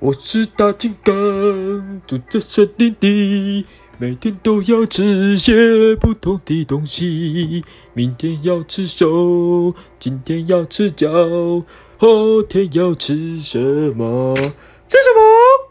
我是大金刚住在森林里每天都要吃些不同的东西明天要吃手今天要吃脚后天要吃什么？吃什么？